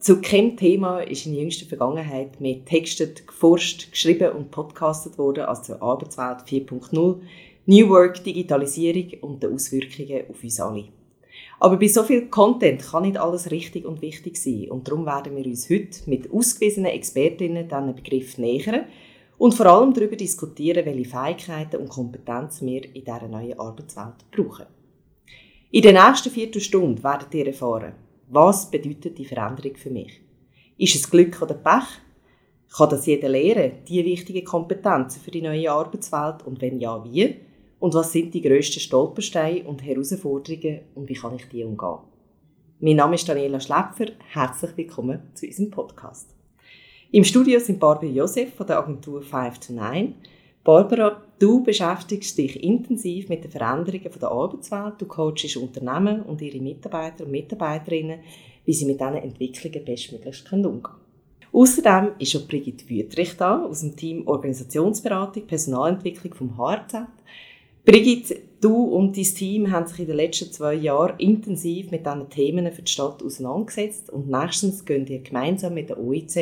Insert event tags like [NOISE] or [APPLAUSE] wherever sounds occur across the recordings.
Zu keinem Thema ist in jüngster Vergangenheit mehr textet, geforscht, geschrieben und podcastet worden als zur Arbeitswelt 4.0, New Work, Digitalisierung und die Auswirkungen auf uns alle. Aber bei so viel Content kann nicht alles richtig und wichtig sein und darum werden wir uns heute mit ausgewiesenen Expertinnen diesen Begriff nähern und vor allem darüber diskutieren, welche Fähigkeiten und Kompetenzen wir in dieser neuen Arbeitswelt brauchen. In der nächsten Viertelstunde werdet ihr erfahren, was bedeutet die Veränderung für mich? Ist es Glück oder Pech? Kann das jeder lernen, die wichtigen Kompetenzen für die neue Arbeitswelt und wenn ja, wie? Und was sind die grössten Stolpersteine und Herausforderungen und wie kann ich die umgehen? Mein Name ist Daniela Schläpfer. Herzlich willkommen zu unserem Podcast. Im Studio sind Barbara Josef von der Agentur 5 to 9. Barbara, du beschäftigst dich intensiv mit den Veränderungen der Arbeitswelt. Du coachst Unternehmen und ihre Mitarbeiter und Mitarbeiterinnen, wie sie mit diesen Entwicklungen bestmöglich umgehen können. Außerdem ist auch Brigitte Wüttrich da aus dem Team Organisationsberatung, Personalentwicklung vom HRZ. Brigitte, du und dein Team haben sich in den letzten zwei Jahren intensiv mit diesen Themen für die Stadt auseinandergesetzt und nächstens gehen ihr gemeinsam mit der OIZ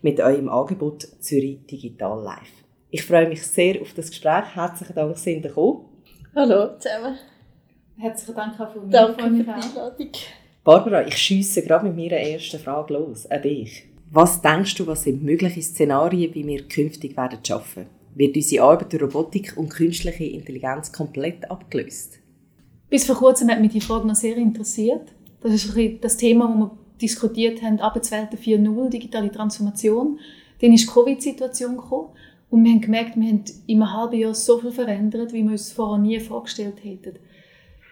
mit eurem Angebot Zürich Digital Live. Ich freue mich sehr auf das Gespräch. Herzlichen Dank, sind ihr gekommen. Hallo zusammen. Herzlichen Dank auch von mir. Danke für die Einladung. Barbara, ich schiesse gerade mit meiner ersten Frage los, an dich. Was denkst du, was sind mögliche Szenarien, wie wir künftig werden arbeiten? Wird unsere Arbeit durch Robotik und künstliche Intelligenz komplett abgelöst? Bis vor kurzem hat mich die Frage noch sehr interessiert. Das ist das Thema, das wir diskutiert haben, Arbeitswelt 4.0, digitale Transformation. Dann ist die Covid-Situation gekommen und wir haben gemerkt, wir haben in einem halben Jahr so viel verändert, wie wir uns vorher nie vorgestellt hätten.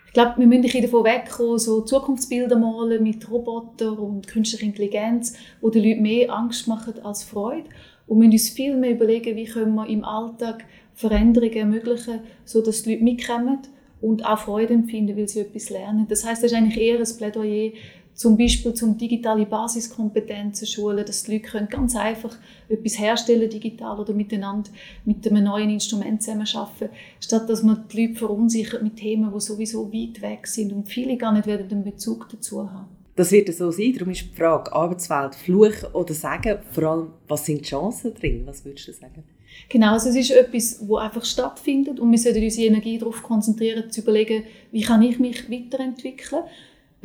Ich glaube, wir müssen ein davon wegkommen, so Zukunftsbilder malen mit Robotern und künstlicher Intelligenz, wo den Leuten mehr Angst machen als Freude. Und wir müssen uns viel mehr überlegen, wie können wir im Alltag Veränderungen ermöglichen, sodass die Leute mitkommen und auch Freude empfinden, weil sie etwas lernen. Das heißt, das ist eigentlich eher ein Plädoyer zum Beispiel zum digitale Basiskompetenzen schulen, dass die Leute können ganz einfach etwas herstellen digital oder miteinander mit einem neuen Instrument zusammenarbeiten, statt dass man die Leute verunsichert mit Themen, die sowieso weit weg sind und viele gar nicht werden den Bezug dazu haben. Das wird so sein. Darum ist die Frage, Arbeitswelt, Fluch oder Sagen, vor allem, was sind die Chancen drin? Was würdest du sagen? Genau, also es ist etwas, das einfach stattfindet und wir sollten unsere Energie darauf konzentrieren, zu überlegen, wie kann ich mich weiterentwickeln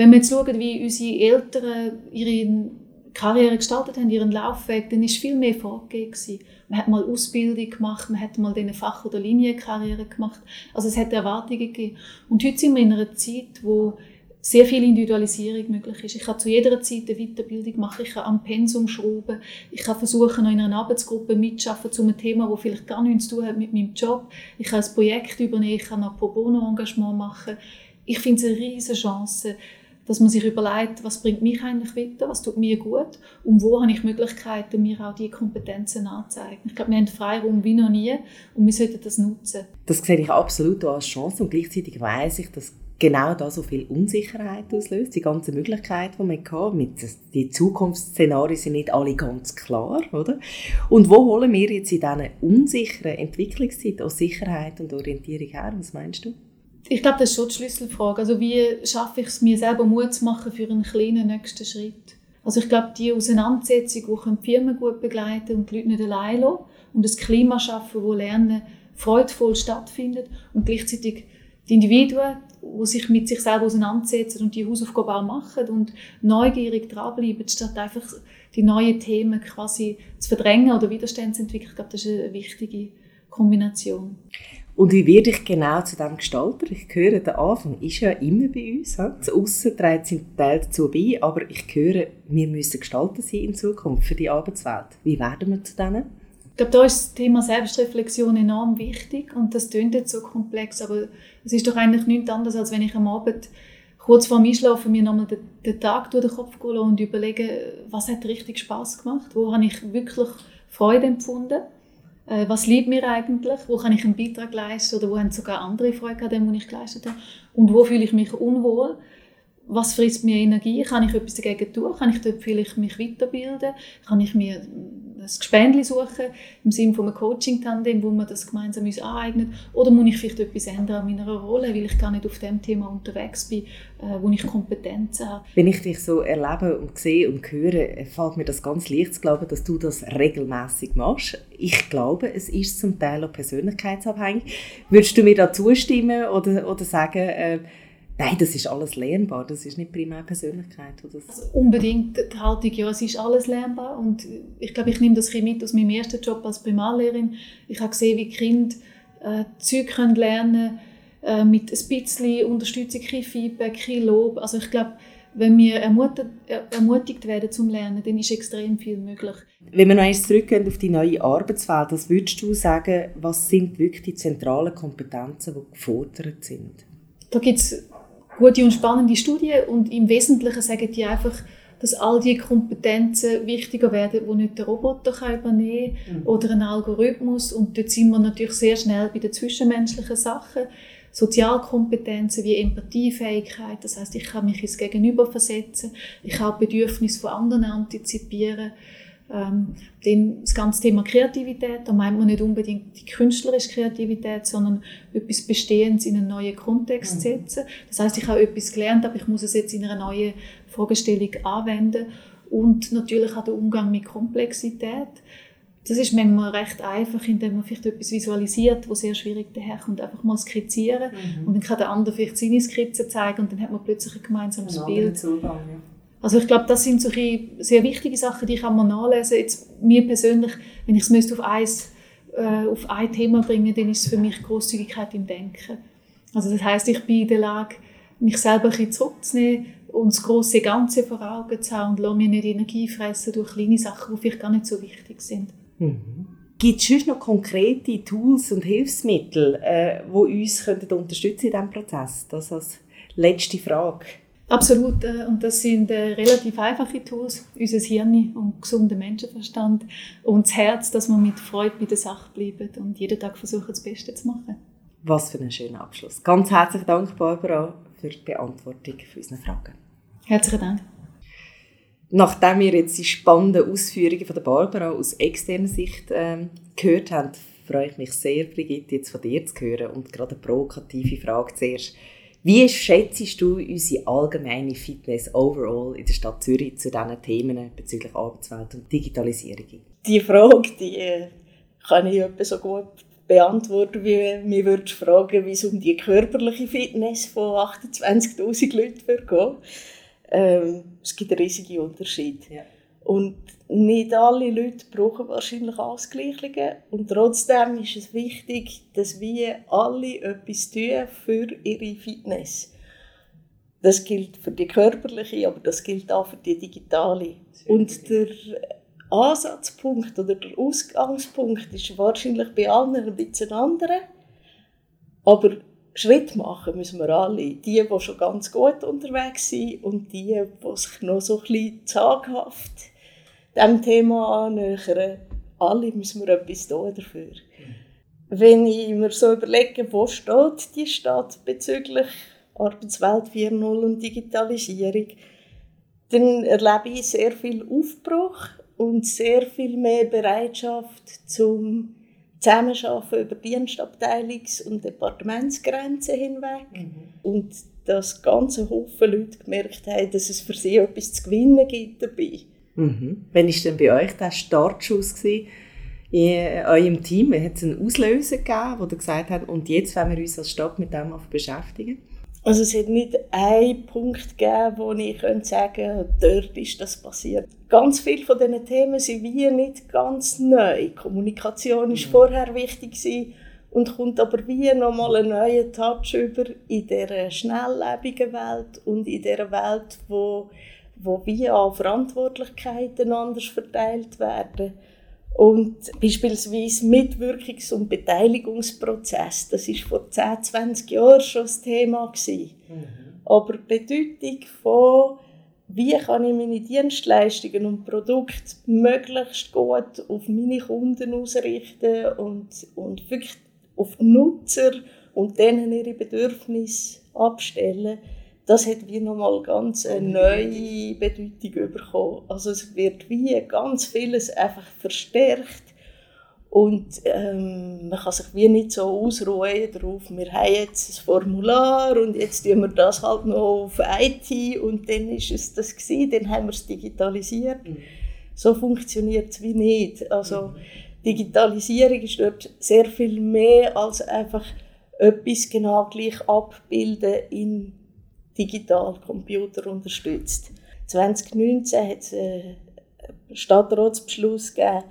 wenn wir jetzt schauen, wie unsere Eltern ihre Karriere gestaltet haben, ihren Laufweg, dann war viel mehr vorgegeben. Man hat mal Ausbildung gemacht, man hat mal eine Fach- oder Linienkarriere gemacht. Also es hat Erwartungen gegeben. Und heute sind wir in einer Zeit, wo sehr viel Individualisierung möglich ist. Ich kann zu jeder Zeit eine Weiterbildung machen, ich kann am Pensum schrauben, ich kann versuchen, noch in einer Arbeitsgruppe mitzuarbeiten zu einem Thema, das vielleicht gar nichts zu tun hat mit meinem Job. Ich kann ein Projekt übernehmen, ich kann noch Pro Bono Engagement machen. Ich finde es eine riesige Chance, dass man sich überlegt, was bringt mich eigentlich weiter, was tut mir gut und wo habe ich Möglichkeiten, mir auch diese Kompetenzen anzuzeigen. Ich glaube, wir haben Freiraum wie noch nie und wir sollten das nutzen. Das sehe ich absolut als Chance und gleichzeitig weiß ich, dass genau da so viel Unsicherheit auslöst, die ganzen Möglichkeiten, die man hat, mit die Zukunftsszenarien sind nicht alle ganz klar, oder? Und wo holen wir jetzt in diesen unsicheren Entwicklungszeit auch Sicherheit und Orientierung her? Was meinst du? Ich glaube, das ist schon die Schlüsselfrage. Also wie schaffe ich es, mir selber Mut zu machen für einen kleinen nächsten Schritt? Also ich glaube, die Auseinandersetzung, die die Firmen gut begleiten und die Leute nicht allein lassen und das Klima schaffen, wo Lernen freudvoll stattfindet und gleichzeitig die Individuen, die sich mit sich selber auseinandersetzen und die Hausaufgaben auch machen und neugierig dranbleiben, statt einfach die neuen Themen quasi zu verdrängen oder Widerstand zu entwickeln. Ich glaube, das ist eine wichtige Kombination. Und wie werde ich genau zu dem Gestalter? Ich höre, der Anfang ist ja immer bei uns. Das Aussen trägt seinen Teil dazu bei, aber ich höre, wir müssen Gestalter sein in Zukunft für die Arbeitswelt. Wie werden wir zu denen? Ich glaube, da ist das Thema Selbstreflexion enorm wichtig und das klingt jetzt so komplex, aber es ist doch eigentlich nichts anderes, als wenn ich am Abend kurz vor dem Einschlafen mir nochmal den, den Tag durch den Kopf gehe und überlege, was hat richtig Spaß gemacht, wo habe ich wirklich Freude empfunden äh, was liebt mir eigentlich, wo kann ich einen Beitrag leisten? Oder wo haben sogar andere Freude an dem, was ich geleistet habe? Und wo fühle ich mich unwohl, was frisst mir Energie, kann ich etwas dagegen tun, kann ich dort vielleicht mich weiterbilden, kann ich mir ein Gespendli suchen, im Sinne von einem Coaching-Tandem, wo man das gemeinsam uns aneignet? Oder muss ich vielleicht etwas ändern an meiner Rolle, weil ich gar nicht auf dem Thema unterwegs bin, äh, wo ich Kompetenzen habe? Wenn ich dich so erlebe und sehe und höre, fällt mir das ganz leicht zu glauben, dass du das regelmäßig machst. Ich glaube, es ist zum Teil auch persönlichkeitsabhängig. Würdest du mir da zustimmen oder, oder sagen, äh, Nein, das ist alles lernbar, das ist nicht primär Persönlichkeit. Das also unbedingt die Haltung, ja, es ist alles lernbar und ich glaube, ich nehme das ein mit aus meinem ersten Job als Primarlehrerin. Ich habe gesehen, wie Kinder äh, Zeug können lernen äh, mit ein bisschen Unterstützung, ein Feedback, ein Lob. Also ich glaube, wenn wir ermutigt, äh, ermutigt werden zum Lernen, dann ist extrem viel möglich. Wenn wir noch einmal zurückgehen auf die neue Arbeitswelt, was würdest du sagen, was sind wirklich die zentralen Kompetenzen, die gefordert sind? Da gibt es gute und spannende Studien und im Wesentlichen sagen die einfach, dass all die Kompetenzen wichtiger werden, die nicht der Roboter kann übernehmen kann mhm. oder ein Algorithmus. Und dort sind wir natürlich sehr schnell bei den zwischenmenschlichen Sachen. Sozialkompetenzen wie Empathiefähigkeit, das heißt, ich kann mich ins Gegenüber versetzen, ich kann Bedürfnisse von anderen antizipieren. Ähm, dann das ganze Thema Kreativität, da meint man nicht unbedingt die künstlerische Kreativität, sondern etwas Bestehendes in einen neuen Kontext mhm. setzen. Das heißt, ich habe etwas gelernt, aber ich muss es jetzt in einer neuen Fragestellung anwenden. Und natürlich auch der Umgang mit Komplexität. Das ist manchmal recht einfach, indem man vielleicht etwas visualisiert, wo sehr schwierig daherkommt. Einfach mal skizzieren mhm. und dann kann der andere vielleicht seine Skizze zeigen und dann hat man plötzlich ein gemeinsames ein Bild. Zugang, ja. Also ich glaube, das sind so sehr wichtige Sachen, die kann man nachlesen. Jetzt mir persönlich, wenn ich es auf eins äh, auf ein Thema bringen, dann ist es für mich Großzügigkeit im Denken. Also das heißt, ich bin in der Lage, mich selber ein zurückzunehmen und das große Ganze vor Augen zu haben und lasse mir nicht Energie fressen durch kleine Sachen, die vielleicht gar nicht so wichtig sind. Mhm. Gibt es noch konkrete Tools und Hilfsmittel, äh, die uns unterstützen in diesem Prozess? Das als letzte Frage. Absolut. Äh, und das sind äh, relativ einfache Tools. Unser Hirn und gesunder Menschenverstand und das Herz, dass wir mit Freude bei der Sache bleiben und jeden Tag versuchen, das Beste zu machen. Was für ein schöner Abschluss. Ganz herzlichen Dank, Barbara, für die Beantwortung unserer Fragen. Herzlichen Dank. Nachdem wir jetzt die spannenden Ausführungen von der Barbara aus externer Sicht äh, gehört haben, freue ich mich sehr, Brigitte, jetzt von dir zu hören und gerade eine provokative Frage zuerst. Wie schätzt du unsere allgemeine Fitness overall in der Stadt Zürich zu diesen Themen bezüglich Arbeitswelt und Digitalisierung? Die Frage, die äh, kann ich etwa so gut beantworten, wie mir würdest fragen, wie es um die körperliche Fitness von 28'000 Leuten gehen. Ähm, es gibt einen riesigen Unterschied. Ja. Und nicht alle Leute brauchen wahrscheinlich Ausgleichungen. Und trotzdem ist es wichtig, dass wir alle etwas tun für ihre Fitness. Das gilt für die körperliche, aber das gilt auch für die digitale. Und der Ansatzpunkt oder der Ausgangspunkt ist wahrscheinlich bei allen ein bisschen anderer. Aber Schritt machen müssen wir alle. Die, die schon ganz gut unterwegs sind und die, die sich noch so ein bisschen zaghaft diesem Thema annähern. Alle müssen wir etwas tun dafür. Wenn ich mir so überlege, wo steht die Stadt bezüglich Arbeitswelt 4.0 und Digitalisierung, dann erlebe ich sehr viel Aufbruch und sehr viel mehr Bereitschaft zum Zusammenarbeiten über Dienstabteilungs- und Departementsgrenzen hinweg. Mhm. Und dass ganze Haufen Leute gemerkt haben, dass es für sie etwas zu gewinnen gibt dabei. Mhm. Wann war denn bei euch der Startschuss gewesen? in eurem Team? Hat es einen Auslöser gegeben, wo ihr gesagt habt, und jetzt wollen wir uns als Stadt mit dem beschäftigen? Also es hat nicht einen Punkt gegeben, wo ich könnte sagen dort ist das passiert. Ganz viele von diesen Themen sind wie nicht ganz neu. Kommunikation war mhm. vorher wichtig gewesen und kommt aber wie nochmal einen neuen Touch über in dieser schnelllebigen Welt und in dieser Welt, wo, wo wie auch Verantwortlichkeiten anders verteilt werden. Und beispielsweise Mitwirkungs- und Beteiligungsprozess, das ist vor 10, 20 Jahren schon das Thema gewesen. Mhm. Aber die Bedeutung von wie kann ich meine Dienstleistungen und Produkte möglichst gut auf meine Kunden ausrichten und, und wirklich auf Nutzer und denen ihre Bedürfnisse abstellen, das hat wie nochmal ganz eine neue Bedeutung bekommen. Also es wird wie ganz vieles einfach verstärkt und ähm, man kann sich wie nicht so ausruhen darauf, wir haben jetzt ein Formular und jetzt tun wir das halt noch auf IT und dann ist es das gewesen, dann haben wir es digitalisiert. Mhm. So funktioniert es wie nicht. Also mhm. Digitalisierung ist dort sehr viel mehr als einfach etwas genau gleich abbilden in digital Computer unterstützt. 2019 hat es einen Stadtratsbeschluss gegeben,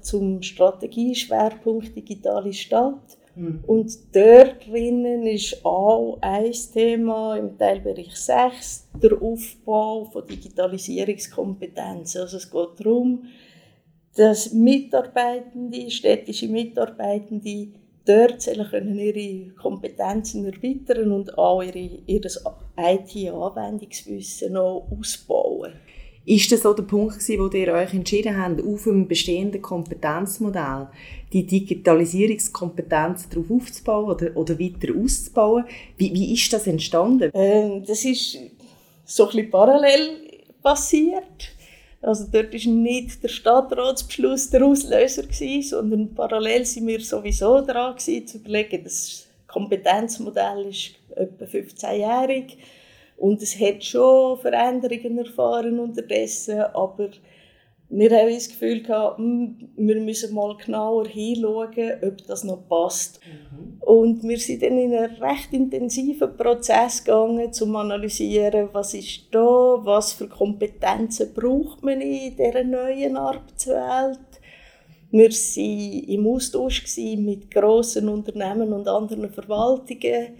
zum Strategieschwerpunkt Digitale Stadt. Mhm. Und dort drinnen ist auch ein Thema im Teilbereich 6 der Aufbau von Digitalisierungskompetenzen. Also es geht darum, dass Mitarbeitende, städtische Mitarbeitende dort können ihre Kompetenzen erweitern und auch ihre, ihr IT-Anwendungswissen noch ausbauen. Ist das so der Punkt gewesen, wo ihr euch entschieden habt, auf einem bestehenden Kompetenzmodell die Digitalisierungskompetenz darauf aufzubauen oder, oder weiter auszubauen? Wie, wie ist das entstanden? Ähm, das ist so ein bisschen parallel passiert. Also dort war nicht der Stadtratsbeschluss der Auslöser, gewesen, sondern parallel sind wir sowieso daran gewesen, zu überlegen, das Kompetenzmodell ist etwa 15-jährig und es hat schon Veränderungen erfahren unterdessen, aber wir haben das Gefühl gehabt, hm, wir müssen mal genauer hinschauen, ob das noch passt. Mhm. Und wir sind dann in einen recht intensiven Prozess gegangen, um zu analysieren, was ist da, was für Kompetenzen braucht man in dieser neuen Arbeitswelt. Wir waren im Austausch mit grossen Unternehmen und anderen Verwaltungen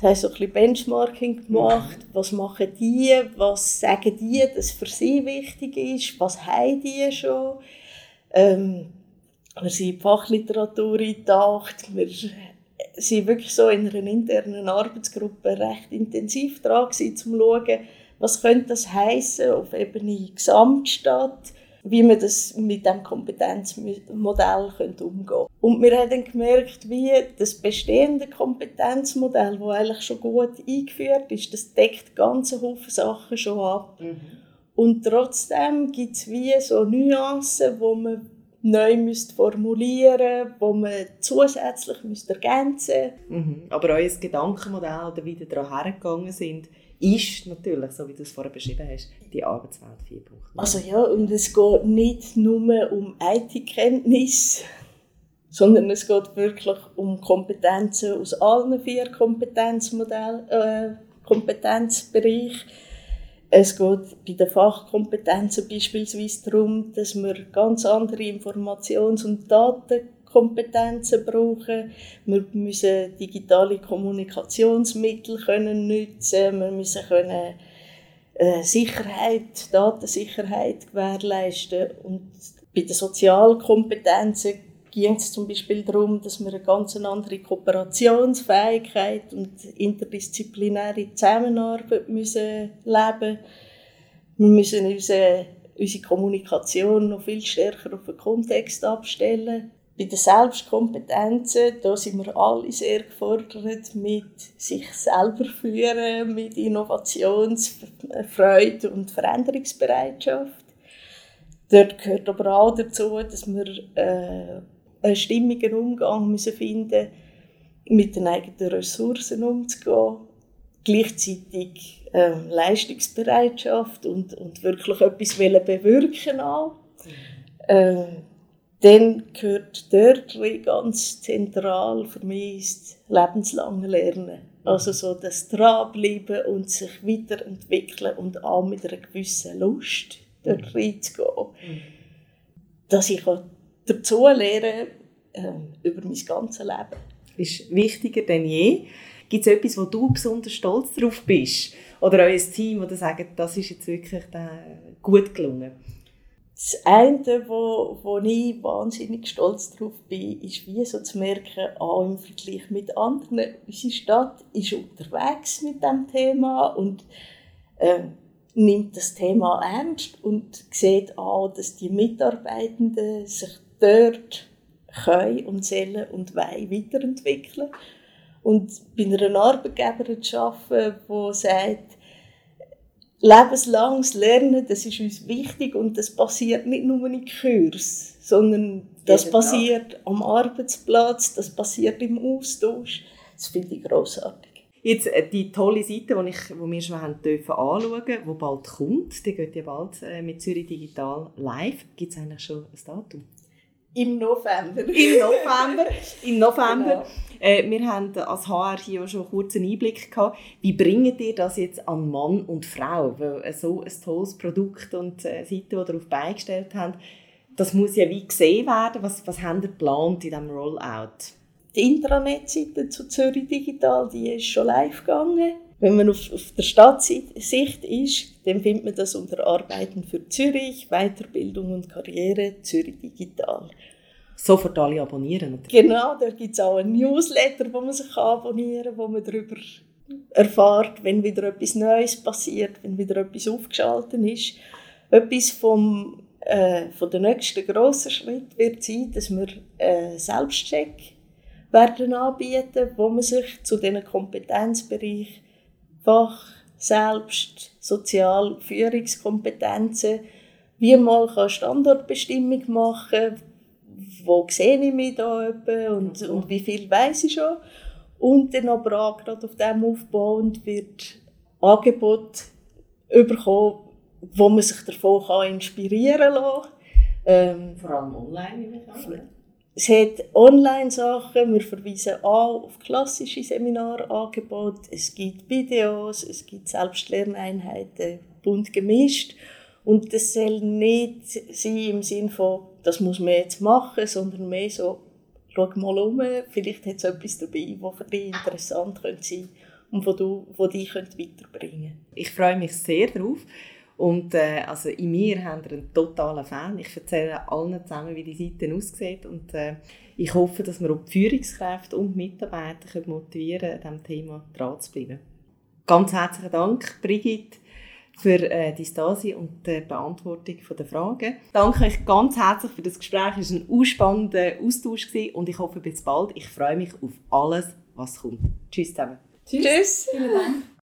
das heißt, so ein bisschen Benchmarking gemacht. Was machen die? Was sagen die, dass für sie wichtig ist? Was haben die schon? Ähm, wir sind in die Fachliteratur eingetaucht. Wir sind wirklich so in einer internen Arbeitsgruppe recht intensiv dran gewesen, um zu schauen, was könnte das heißen auf Ebene Gesamtstadt wie man das mit dem Kompetenzmodell könnte umgehen könnte. Und wir haben dann gemerkt, wie das bestehende Kompetenzmodell, das eigentlich schon gut eingeführt ist, das deckt ganze Haufen Sachen schon ab. Mhm. Und trotzdem gibt es wie so Nuancen, wo man neu müsst formulieren wo man zusätzlich müsst ergänzen mhm. Aber euer Gedankenmodell oder wie ihr daran hergegangen sind, ist natürlich, so wie du es vorher beschrieben hast, die Arbeitswelt 4.0. Also ja, und es geht nicht nur um IT-Kenntnis, [LAUGHS] sondern es geht wirklich um Kompetenzen aus allen vier Kompetenzmodellen, äh, Kompetenzbereichen. Es geht bei den Fachkompetenzen beispielsweise darum, dass wir ganz andere Informations- und Daten Kompetenzen brauchen. Wir müssen digitale Kommunikationsmittel können nutzen. Wir müssen können äh, Sicherheit, Datensicherheit gewährleisten. Und bei den Sozialkompetenzen ging es zum Beispiel darum, dass wir eine ganz andere Kooperationsfähigkeit und interdisziplinäre Zusammenarbeit müssen leben. Wir müssen unsere, unsere Kommunikation noch viel stärker auf den Kontext abstellen. Bei den Selbstkompetenzen, da sind wir alle sehr gefordert mit sich selber führen, mit Innovationsfreude und Veränderungsbereitschaft. Dort gehört aber auch dazu, dass wir äh, einen stimmigen Umgang müssen finden mit den eigenen Ressourcen umzugehen, gleichzeitig äh, Leistungsbereitschaft und, und wirklich etwas bewirken auch. Äh, dann gehört dort ganz zentral für mich das lebenslange Lernen. Also so das Dranbleiben und sich weiterentwickeln und auch mit einer gewissen Lust dort mhm. reinzugehen. Dass ich auch dazu lerne äh, über mein ganzes Leben. Ist wichtiger denn je. Gibt es etwas, wo du besonders stolz drauf bist? Oder euer Team, das sagt, das ist jetzt wirklich äh, gut gelungen? Das eine, wo, wo ich wahnsinnig stolz darauf bin, ist wie so zu merken, auch im Vergleich mit anderen, unsere Stadt ist unterwegs mit dem Thema und äh, nimmt das Thema ernst und sieht auch, dass die Mitarbeitenden sich dort können und sollen und wollen weiterentwickeln. Und bei einer Arbeitgeberin zu arbeiten, die sagt, lebenslanges Lernen, das ist uns wichtig und das passiert nicht nur in Kurs, sondern das passiert am Arbeitsplatz, das passiert im Austausch. Das finde ich grossartig. Jetzt äh, die tolle Seite, die, ich, die wir schon haben dürfen anschauen dürfen, die bald kommt, die geht ja bald äh, mit Zürich Digital live. Gibt es eigentlich schon ein Datum? Im November. [LAUGHS] Im November. Im November. Genau. Äh, wir haben als HR hier schon einen Einblick gehabt. Wie bringt ihr das jetzt an Mann und Frau? Weil äh, so ein tolles Produkt und äh, Seite, die ihr darauf beigestellt habt, das muss ja wie gesehen werden. Was, was habt ihr geplant in diesem Rollout? Die Intranet-Seite zu Zürich Digital, die ist schon live gegangen. Wenn man auf, auf der Stadtsicht ist, dann findet man das unter Arbeiten für Zürich, Weiterbildung und Karriere, Zürich Digital. Sofort alle abonnieren. Genau, da gibt es auch ein Newsletter, wo man sich abonnieren kann, wo man darüber erfahrt, wenn wieder etwas Neues passiert, wenn wieder etwas aufgeschaltet ist. Etwas vom, äh, von der nächsten grossen Schritt wird sein, dass wir äh, Selbstcheck werden anbieten, wo man sich zu diesen Kompetenzbereichen Fach, Selbst, Sozial, Führungskompetenzen, wie mal eine Standortbestimmung machen wo sehe ich mich da und, mhm. und wie viel weiß ich schon. Und dann aber auch gerade auf dem aufbauend wird Angebot bekommen, wo man sich davon kann inspirieren kann. Ähm, Vor allem online, es hat Online-Sachen, wir verweisen auch auf klassische Seminarangebote. Es gibt Videos, es gibt Selbstlerneinheiten, bunt gemischt. Und das soll nicht sein im Sinne von, das muss man jetzt machen, sondern mehr so, schau mal um, vielleicht hat es etwas dabei, was für dich interessant könnte sein und wo, du, wo dich weiterbringen könnte. Ich freue mich sehr darauf. Und äh, also in mir haben wir einen totalen Fan. Ich erzähle allen zusammen, wie die Seite aussieht. Und äh, ich hoffe, dass wir auch die Führungskräfte und die Mitarbeiter können motivieren können, an diesem Thema dran zu bleiben. Ganz herzlichen Dank, Brigitte, für äh, die Stasi und die Beantwortung der Fragen. Danke euch ganz herzlich für das Gespräch. Es war ein ausspannender Austausch und ich hoffe bis bald. Ich freue mich auf alles, was kommt. Tschüss zusammen. Tschüss. Tschüss. Vielen Dank.